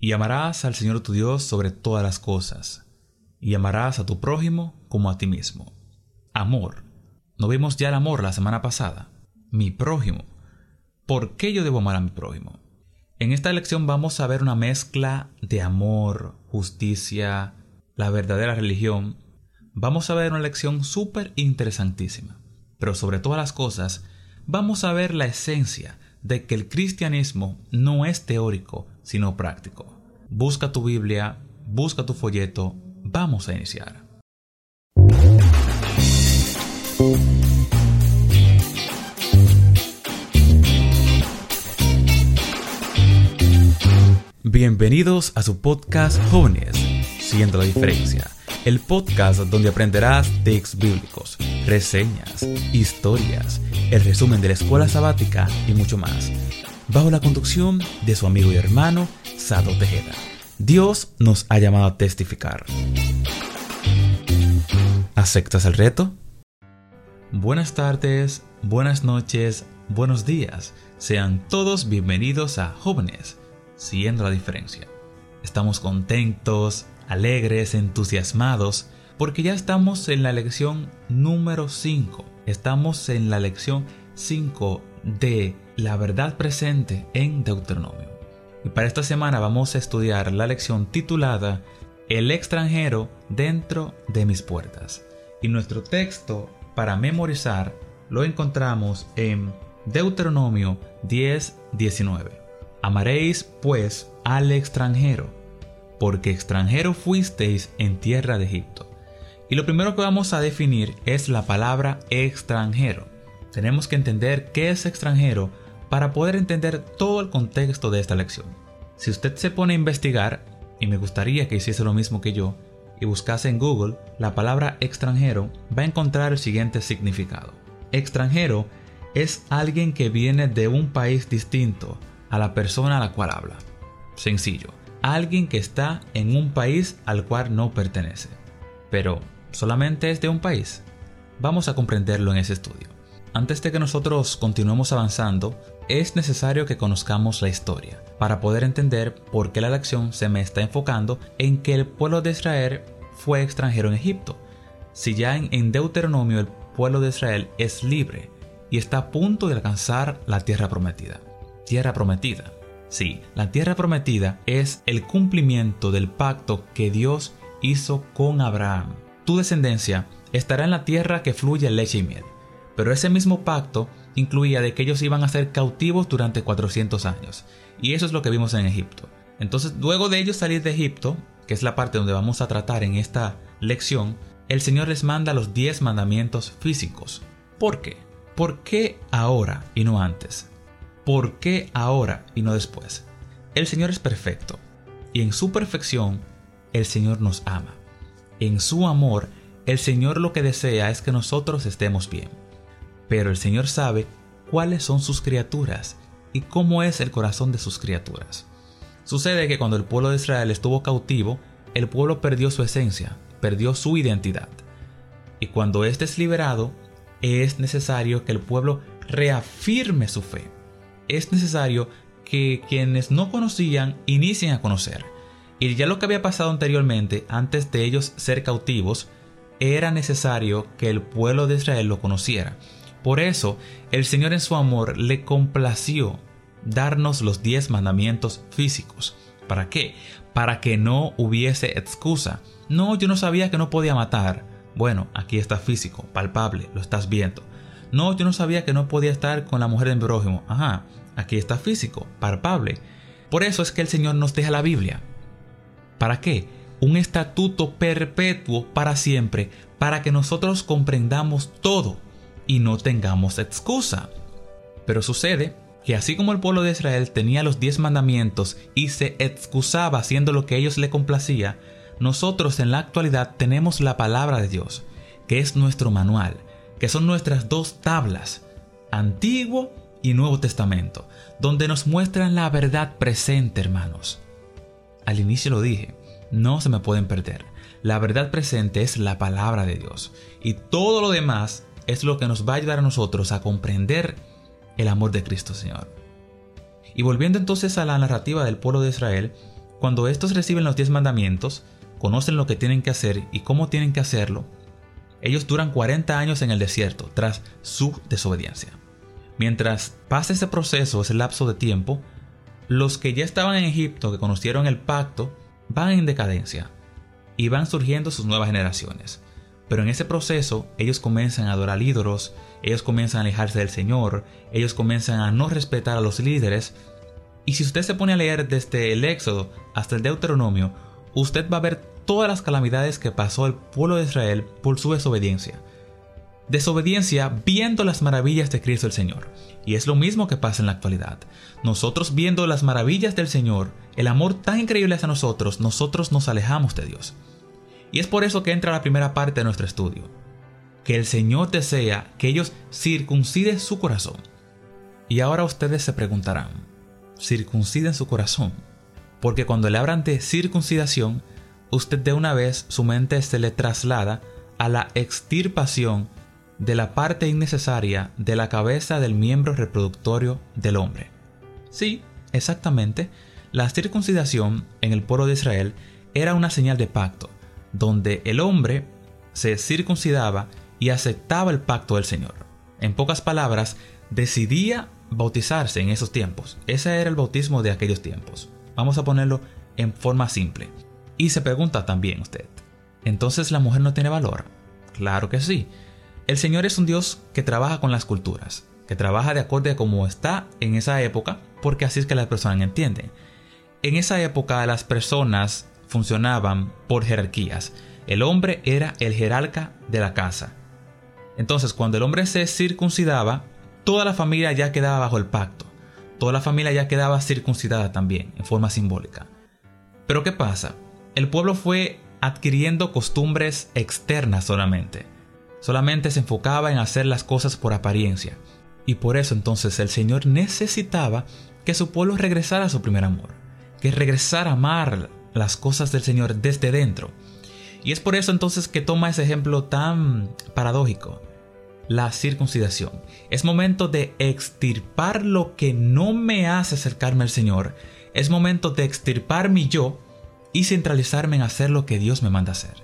Y amarás al Señor tu Dios sobre todas las cosas, y amarás a tu prójimo como a ti mismo. Amor. ¿No vimos ya el amor la semana pasada? Mi prójimo. ¿Por qué yo debo amar a mi prójimo? En esta lección vamos a ver una mezcla de amor, justicia, la verdadera religión. Vamos a ver una lección súper interesantísima. Pero sobre todas las cosas, vamos a ver la esencia de que el cristianismo no es teórico, sino práctico. Busca tu Biblia, busca tu folleto, vamos a iniciar. Bienvenidos a su podcast Jóvenes, Siendo la Diferencia, el podcast donde aprenderás textos bíblicos, reseñas, historias, el resumen de la escuela sabática y mucho más, bajo la conducción de su amigo y hermano Sado Tejeda. Dios nos ha llamado a testificar. ¿Aceptas el reto? Buenas tardes, buenas noches, buenos días. Sean todos bienvenidos a Jóvenes Siendo la diferencia. Estamos contentos, alegres, entusiasmados, porque ya estamos en la lección número 5. Estamos en la lección 5 de la verdad presente en Deuteronomio. Y para esta semana vamos a estudiar la lección titulada El extranjero dentro de mis puertas. Y nuestro texto para memorizar lo encontramos en Deuteronomio 10:19. Amaréis, pues, al extranjero, porque extranjero fuisteis en tierra de Egipto. Y lo primero que vamos a definir es la palabra extranjero. Tenemos que entender qué es extranjero para poder entender todo el contexto de esta lección. Si usted se pone a investigar, y me gustaría que hiciese lo mismo que yo, y buscase en Google la palabra extranjero, va a encontrar el siguiente significado. Extranjero es alguien que viene de un país distinto a la persona a la cual habla. Sencillo, alguien que está en un país al cual no pertenece. Pero, ¿solamente es de un país? Vamos a comprenderlo en ese estudio. Antes de que nosotros continuemos avanzando, es necesario que conozcamos la historia, para poder entender por qué la lección se me está enfocando en que el pueblo de Israel fue extranjero en Egipto. Si ya en, Deuteronomio el pueblo de Israel es libre y está a punto de alcanzar la tierra prometida tierra prometida. Sí, la tierra prometida es el cumplimiento del pacto que Dios hizo con Abraham. Tu descendencia estará en la tierra que fluye leche y miel. Pero ese mismo pacto incluía de que ellos iban a ser cautivos durante 400 años. Y eso es lo que vimos en Egipto. Entonces, luego de ellos salir de Egipto, que es la parte donde vamos a tratar en esta lección, el Señor les manda los 10 mandamientos físicos. ¿Por qué? ¿Por qué ahora y no antes? ¿Por qué ahora y no después? El Señor es perfecto y en su perfección el Señor nos ama. En su amor, el Señor lo que desea es que nosotros estemos bien. Pero el Señor sabe cuáles son sus criaturas y cómo es el corazón de sus criaturas. Sucede que cuando el pueblo de Israel estuvo cautivo, el pueblo perdió su esencia, perdió su identidad. Y cuando éste es liberado, es necesario que el pueblo reafirme su fe es necesario que quienes no conocían inicien a conocer. Y ya lo que había pasado anteriormente, antes de ellos ser cautivos, era necesario que el pueblo de Israel lo conociera. Por eso, el Señor en su amor le complació darnos los diez mandamientos físicos. ¿Para qué? Para que no hubiese excusa. No, yo no sabía que no podía matar. Bueno, aquí está físico, palpable, lo estás viendo. No, yo no sabía que no podía estar con la mujer de mi prójimo. Ajá, aquí está físico, palpable. Por eso es que el Señor nos deja la Biblia. ¿Para qué? Un estatuto perpetuo para siempre, para que nosotros comprendamos todo y no tengamos excusa. Pero sucede que así como el pueblo de Israel tenía los diez mandamientos y se excusaba haciendo lo que ellos le complacía, nosotros en la actualidad tenemos la palabra de Dios, que es nuestro manual, que son nuestras dos tablas, Antiguo y Nuevo Testamento, donde nos muestran la verdad presente, hermanos. Al inicio lo dije, no se me pueden perder. La verdad presente es la palabra de Dios y todo lo demás es lo que nos va a ayudar a nosotros a comprender el amor de Cristo Señor. Y volviendo entonces a la narrativa del pueblo de Israel, cuando estos reciben los diez mandamientos, conocen lo que tienen que hacer y cómo tienen que hacerlo, ellos duran 40 años en el desierto tras su desobediencia. Mientras pasa ese proceso, ese lapso de tiempo, los que ya estaban en Egipto, que conocieron el pacto, van en decadencia y van surgiendo sus nuevas generaciones. Pero en ese proceso ellos comienzan a adorar ídolos, ellos comienzan a alejarse del Señor, ellos comienzan a no respetar a los líderes. Y si usted se pone a leer desde el Éxodo hasta el Deuteronomio, usted va a ver todas las calamidades que pasó el pueblo de Israel por su desobediencia. Desobediencia viendo las maravillas de Cristo el Señor. Y es lo mismo que pasa en la actualidad. Nosotros viendo las maravillas del Señor, el amor tan increíble hacia nosotros, nosotros nos alejamos de Dios. Y es por eso que entra la primera parte de nuestro estudio. Que el Señor desea que ellos circunciden su corazón. Y ahora ustedes se preguntarán, ¿circunciden su corazón? Porque cuando le hablan de circuncidación, usted de una vez su mente se le traslada a la extirpación de la parte innecesaria de la cabeza del miembro reproductorio del hombre. Sí, exactamente, la circuncidación en el pueblo de Israel era una señal de pacto, donde el hombre se circuncidaba y aceptaba el pacto del Señor. En pocas palabras, decidía bautizarse en esos tiempos. Ese era el bautismo de aquellos tiempos. Vamos a ponerlo en forma simple. Y se pregunta también usted, ¿entonces la mujer no tiene valor? Claro que sí. El Señor es un Dios que trabaja con las culturas, que trabaja de acuerdo a cómo está en esa época, porque así es que las personas entienden. En esa época las personas funcionaban por jerarquías. El hombre era el jerarca de la casa. Entonces, cuando el hombre se circuncidaba, toda la familia ya quedaba bajo el pacto. Toda la familia ya quedaba circuncidada también, en forma simbólica. Pero ¿qué pasa? El pueblo fue adquiriendo costumbres externas solamente solamente se enfocaba en hacer las cosas por apariencia. Y por eso entonces el Señor necesitaba que su pueblo regresara a su primer amor, que regresara a amar las cosas del Señor desde dentro. Y es por eso entonces que toma ese ejemplo tan paradójico, la circuncisión. Es momento de extirpar lo que no me hace acercarme al Señor. Es momento de extirpar mi yo y centralizarme en hacer lo que Dios me manda hacer.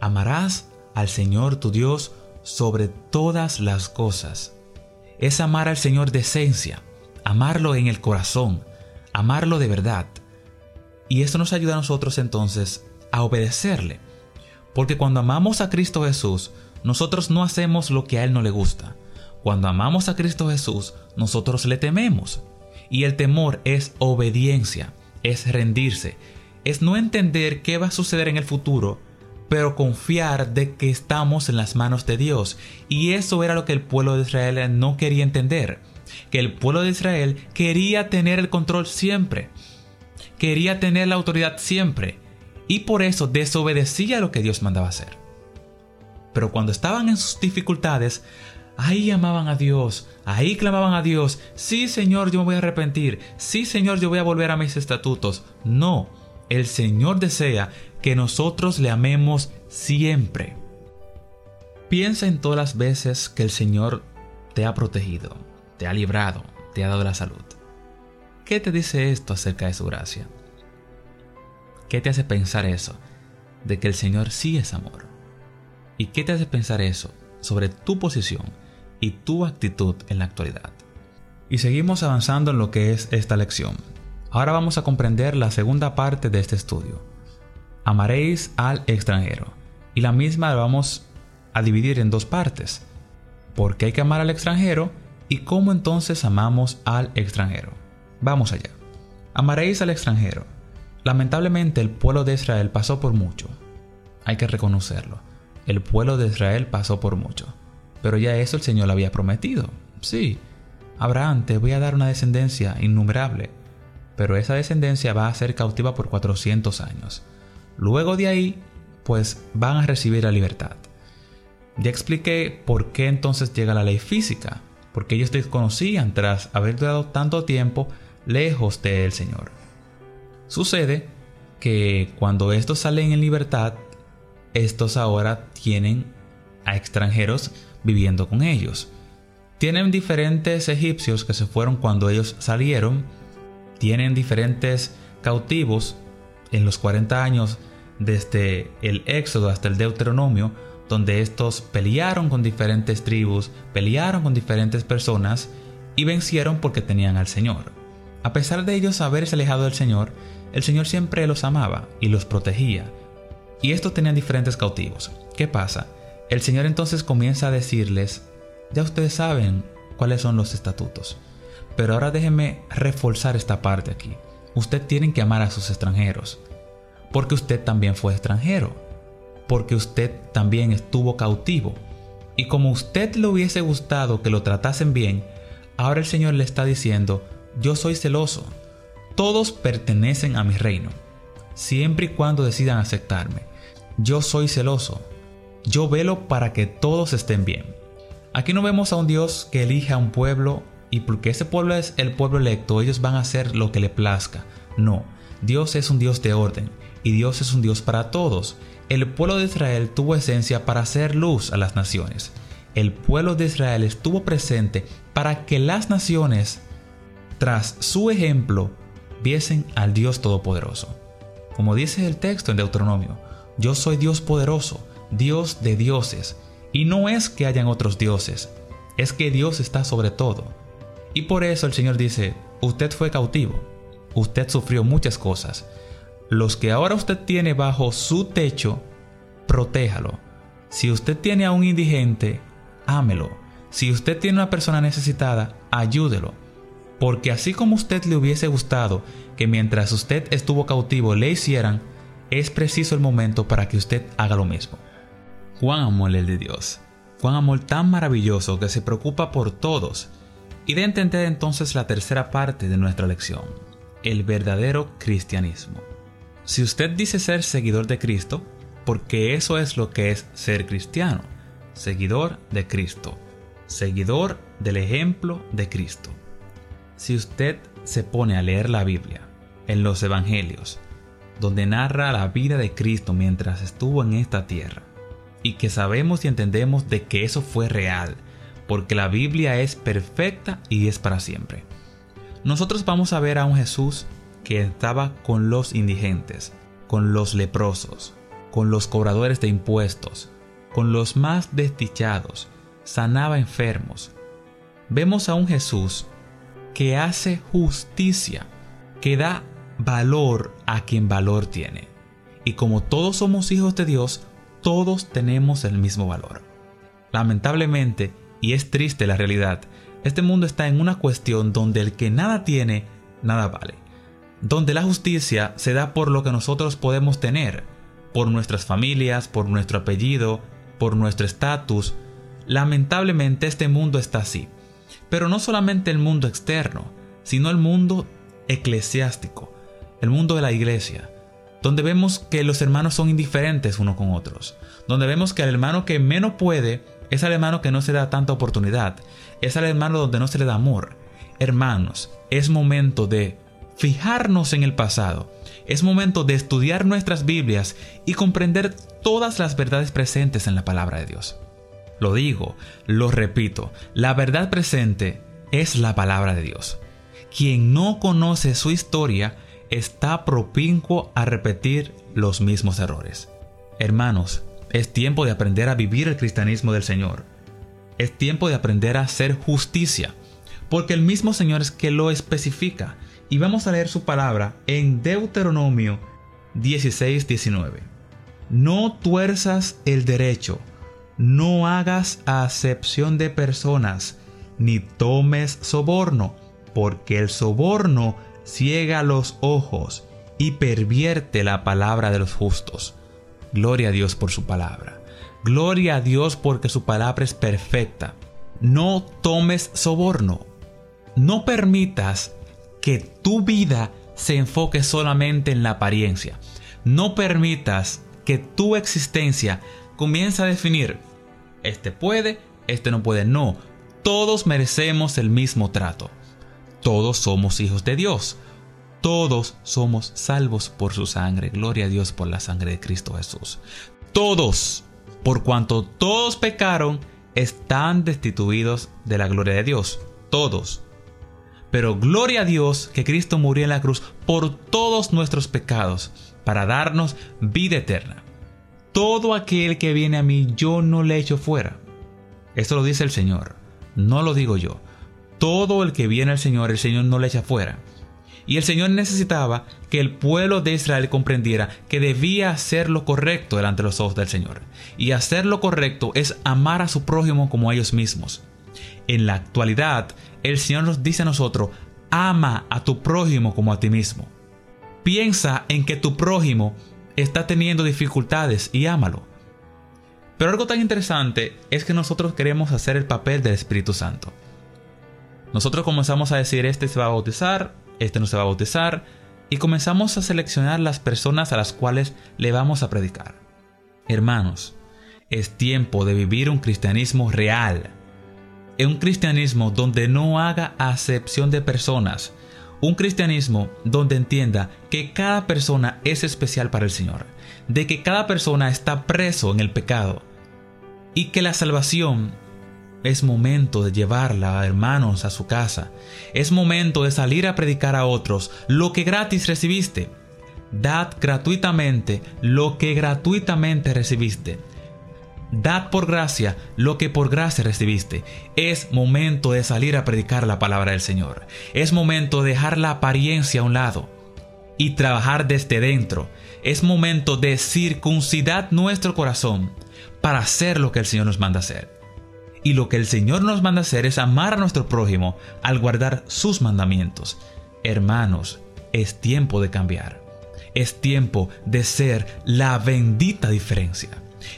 Amarás al Señor tu Dios sobre todas las cosas. Es amar al Señor de esencia, amarlo en el corazón, amarlo de verdad. Y esto nos ayuda a nosotros entonces a obedecerle. Porque cuando amamos a Cristo Jesús, nosotros no hacemos lo que a Él no le gusta. Cuando amamos a Cristo Jesús, nosotros le tememos. Y el temor es obediencia, es rendirse, es no entender qué va a suceder en el futuro, pero confiar de que estamos en las manos de Dios. Y eso era lo que el pueblo de Israel no quería entender. Que el pueblo de Israel quería tener el control siempre. Quería tener la autoridad siempre. Y por eso desobedecía lo que Dios mandaba hacer. Pero cuando estaban en sus dificultades, ahí llamaban a Dios, ahí clamaban a Dios, sí Señor, yo me voy a arrepentir, sí Señor, yo voy a volver a mis estatutos. No, el Señor desea que nosotros le amemos siempre. Piensa en todas las veces que el Señor te ha protegido, te ha librado, te ha dado la salud. ¿Qué te dice esto acerca de su gracia? ¿Qué te hace pensar eso? De que el Señor sí es amor. ¿Y qué te hace pensar eso sobre tu posición y tu actitud en la actualidad? Y seguimos avanzando en lo que es esta lección. Ahora vamos a comprender la segunda parte de este estudio amaréis al extranjero. Y la misma la vamos a dividir en dos partes. ¿Por qué hay que amar al extranjero? ¿Y cómo entonces amamos al extranjero? Vamos allá. Amaréis al extranjero. Lamentablemente el pueblo de Israel pasó por mucho. Hay que reconocerlo. El pueblo de Israel pasó por mucho. Pero ya eso el Señor había prometido. Sí, Abraham, te voy a dar una descendencia innumerable. Pero esa descendencia va a ser cautiva por 400 años. Luego de ahí, pues van a recibir la libertad. Ya expliqué por qué entonces llega la ley física, porque ellos desconocían tras haber dado tanto tiempo lejos del Señor. Sucede que cuando estos salen en libertad, estos ahora tienen a extranjeros viviendo con ellos. Tienen diferentes egipcios que se fueron cuando ellos salieron, tienen diferentes cautivos en los 40 años desde el Éxodo hasta el Deuteronomio, donde estos pelearon con diferentes tribus, pelearon con diferentes personas y vencieron porque tenían al Señor. A pesar de ellos haberse alejado del Señor, el Señor siempre los amaba y los protegía. Y estos tenían diferentes cautivos. ¿Qué pasa? El Señor entonces comienza a decirles, ya ustedes saben cuáles son los estatutos. Pero ahora déjenme reforzar esta parte aquí. Usted tienen que amar a sus extranjeros. Porque usted también fue extranjero. Porque usted también estuvo cautivo. Y como usted le hubiese gustado que lo tratasen bien, ahora el Señor le está diciendo, yo soy celoso. Todos pertenecen a mi reino. Siempre y cuando decidan aceptarme. Yo soy celoso. Yo velo para que todos estén bien. Aquí no vemos a un Dios que elige a un pueblo y porque ese pueblo es el pueblo electo, ellos van a hacer lo que le plazca. No, Dios es un Dios de orden y Dios es un Dios para todos. El pueblo de Israel tuvo esencia para hacer luz a las naciones. El pueblo de Israel estuvo presente para que las naciones, tras su ejemplo, viesen al Dios Todopoderoso. Como dice el texto en Deuteronomio, yo soy Dios poderoso, Dios de dioses, y no es que hayan otros dioses, es que Dios está sobre todo. Y por eso el Señor dice, usted fue cautivo, usted sufrió muchas cosas. Los que ahora usted tiene bajo su techo, protéjalo. Si usted tiene a un indigente, ámelo. Si usted tiene una persona necesitada, ayúdelo. Porque así como usted le hubiese gustado que mientras usted estuvo cautivo le hicieran, es preciso el momento para que usted haga lo mismo. Juan amor el de Dios. Juan amor tan maravilloso que se preocupa por todos. Y de entender entonces la tercera parte de nuestra lección, el verdadero cristianismo. Si usted dice ser seguidor de Cristo, porque eso es lo que es ser cristiano, seguidor de Cristo, seguidor del ejemplo de Cristo. Si usted se pone a leer la Biblia, en los Evangelios, donde narra la vida de Cristo mientras estuvo en esta tierra, y que sabemos y entendemos de que eso fue real, porque la Biblia es perfecta y es para siempre. Nosotros vamos a ver a un Jesús que estaba con los indigentes, con los leprosos, con los cobradores de impuestos, con los más desdichados, sanaba enfermos. Vemos a un Jesús que hace justicia, que da valor a quien valor tiene. Y como todos somos hijos de Dios, todos tenemos el mismo valor. Lamentablemente, y es triste la realidad, este mundo está en una cuestión donde el que nada tiene, nada vale. Donde la justicia se da por lo que nosotros podemos tener, por nuestras familias, por nuestro apellido, por nuestro estatus. Lamentablemente este mundo está así. Pero no solamente el mundo externo, sino el mundo eclesiástico, el mundo de la iglesia, donde vemos que los hermanos son indiferentes unos con otros, donde vemos que al hermano que menos puede es al hermano que no se da tanta oportunidad, es al hermano donde no se le da amor. Hermanos, es momento de fijarnos en el pasado, es momento de estudiar nuestras Biblias y comprender todas las verdades presentes en la palabra de Dios. Lo digo, lo repito, la verdad presente es la palabra de Dios. Quien no conoce su historia está propincuo a repetir los mismos errores. Hermanos, es tiempo de aprender a vivir el cristianismo del Señor. Es tiempo de aprender a hacer justicia, porque el mismo Señor es que lo especifica. Y vamos a leer su palabra en Deuteronomio 16:19. No tuerzas el derecho, no hagas acepción de personas, ni tomes soborno, porque el soborno ciega los ojos y pervierte la palabra de los justos. Gloria a Dios por su palabra. Gloria a Dios porque su palabra es perfecta. No tomes soborno. No permitas que tu vida se enfoque solamente en la apariencia. No permitas que tu existencia comience a definir, este puede, este no puede. No, todos merecemos el mismo trato. Todos somos hijos de Dios. Todos somos salvos por su sangre. Gloria a Dios por la sangre de Cristo Jesús. Todos, por cuanto todos pecaron, están destituidos de la gloria de Dios. Todos. Pero gloria a Dios que Cristo murió en la cruz por todos nuestros pecados, para darnos vida eterna. Todo aquel que viene a mí yo no le echo fuera. Esto lo dice el Señor, no lo digo yo. Todo el que viene al Señor, el Señor no le echa fuera. Y el Señor necesitaba que el pueblo de Israel comprendiera que debía hacer lo correcto delante de los ojos del Señor. Y hacer lo correcto es amar a su prójimo como a ellos mismos. En la actualidad, el Señor nos dice a nosotros, ama a tu prójimo como a ti mismo. Piensa en que tu prójimo está teniendo dificultades y ámalo. Pero algo tan interesante es que nosotros queremos hacer el papel del Espíritu Santo. Nosotros comenzamos a decir, este se va a bautizar, este no se va a bautizar, y comenzamos a seleccionar las personas a las cuales le vamos a predicar. Hermanos, es tiempo de vivir un cristianismo real, un cristianismo donde no haga acepción de personas, un cristianismo donde entienda que cada persona es especial para el Señor, de que cada persona está preso en el pecado y que la salvación es momento de llevarla a hermanos a su casa. Es momento de salir a predicar a otros lo que gratis recibiste. Dad gratuitamente lo que gratuitamente recibiste. Dad por gracia lo que por gracia recibiste. Es momento de salir a predicar la palabra del Señor. Es momento de dejar la apariencia a un lado y trabajar desde dentro. Es momento de circuncidar nuestro corazón para hacer lo que el Señor nos manda hacer. Y lo que el Señor nos manda hacer es amar a nuestro prójimo al guardar sus mandamientos. Hermanos, es tiempo de cambiar. Es tiempo de ser la bendita diferencia.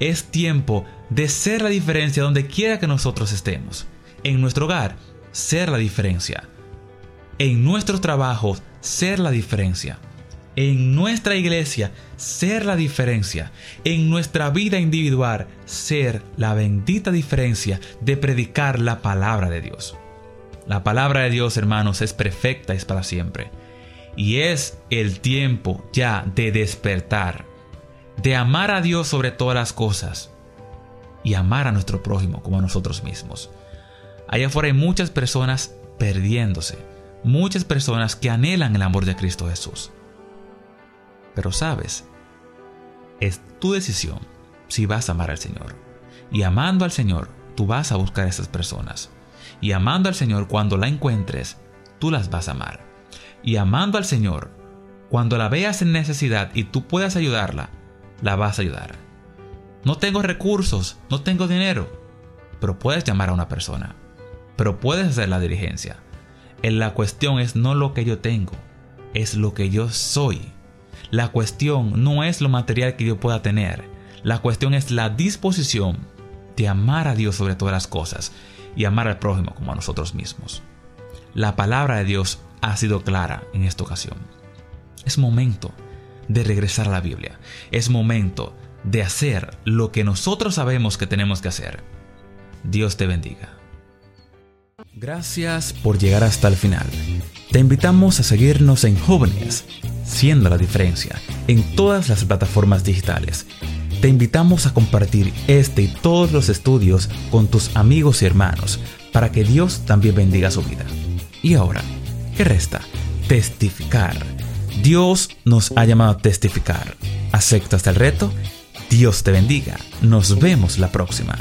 Es tiempo de ser la diferencia donde quiera que nosotros estemos. En nuestro hogar, ser la diferencia. En nuestros trabajos, ser la diferencia. En nuestra iglesia, ser la diferencia. En nuestra vida individual, ser la bendita diferencia de predicar la palabra de Dios. La palabra de Dios, hermanos, es perfecta, es para siempre. Y es el tiempo ya de despertar de amar a Dios sobre todas las cosas y amar a nuestro prójimo como a nosotros mismos. Allá afuera hay muchas personas perdiéndose, muchas personas que anhelan el amor de Cristo Jesús. Pero sabes, es tu decisión si vas a amar al Señor. Y amando al Señor, tú vas a buscar a esas personas. Y amando al Señor, cuando la encuentres, tú las vas a amar. Y amando al Señor, cuando la veas en necesidad y tú puedas ayudarla, la vas a ayudar. No tengo recursos, no tengo dinero, pero puedes llamar a una persona, pero puedes hacer la diligencia. En la cuestión es no lo que yo tengo, es lo que yo soy. La cuestión no es lo material que yo pueda tener, la cuestión es la disposición de amar a Dios sobre todas las cosas y amar al prójimo como a nosotros mismos. La palabra de Dios ha sido clara en esta ocasión. Es momento de regresar a la Biblia. Es momento de hacer lo que nosotros sabemos que tenemos que hacer. Dios te bendiga. Gracias por llegar hasta el final. Te invitamos a seguirnos en Jóvenes, siendo la diferencia, en todas las plataformas digitales. Te invitamos a compartir este y todos los estudios con tus amigos y hermanos para que Dios también bendiga su vida. Y ahora, ¿qué resta? Testificar Dios nos ha llamado a testificar. ¿Aceptas el reto? Dios te bendiga. Nos vemos la próxima.